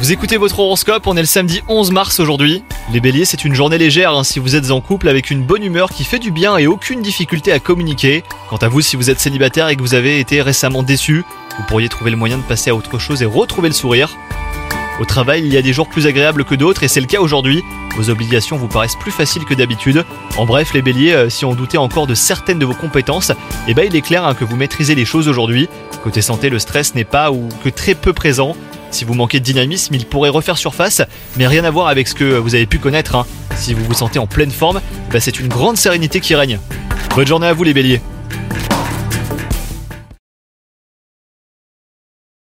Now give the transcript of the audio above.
Vous écoutez votre horoscope, on est le samedi 11 mars aujourd'hui. Les béliers, c'est une journée légère hein, si vous êtes en couple avec une bonne humeur qui fait du bien et aucune difficulté à communiquer. Quant à vous, si vous êtes célibataire et que vous avez été récemment déçu, vous pourriez trouver le moyen de passer à autre chose et retrouver le sourire. Au travail, il y a des jours plus agréables que d'autres et c'est le cas aujourd'hui. Vos obligations vous paraissent plus faciles que d'habitude. En bref, les béliers, euh, si on doutait encore de certaines de vos compétences, eh ben il est clair hein, que vous maîtrisez les choses aujourd'hui. Côté santé, le stress n'est pas ou que très peu présent. Si vous manquez de dynamisme, il pourrait refaire surface, mais rien à voir avec ce que vous avez pu connaître. hein. Si vous vous sentez en pleine forme, bah, c'est une grande sérénité qui règne. Bonne journée à vous les béliers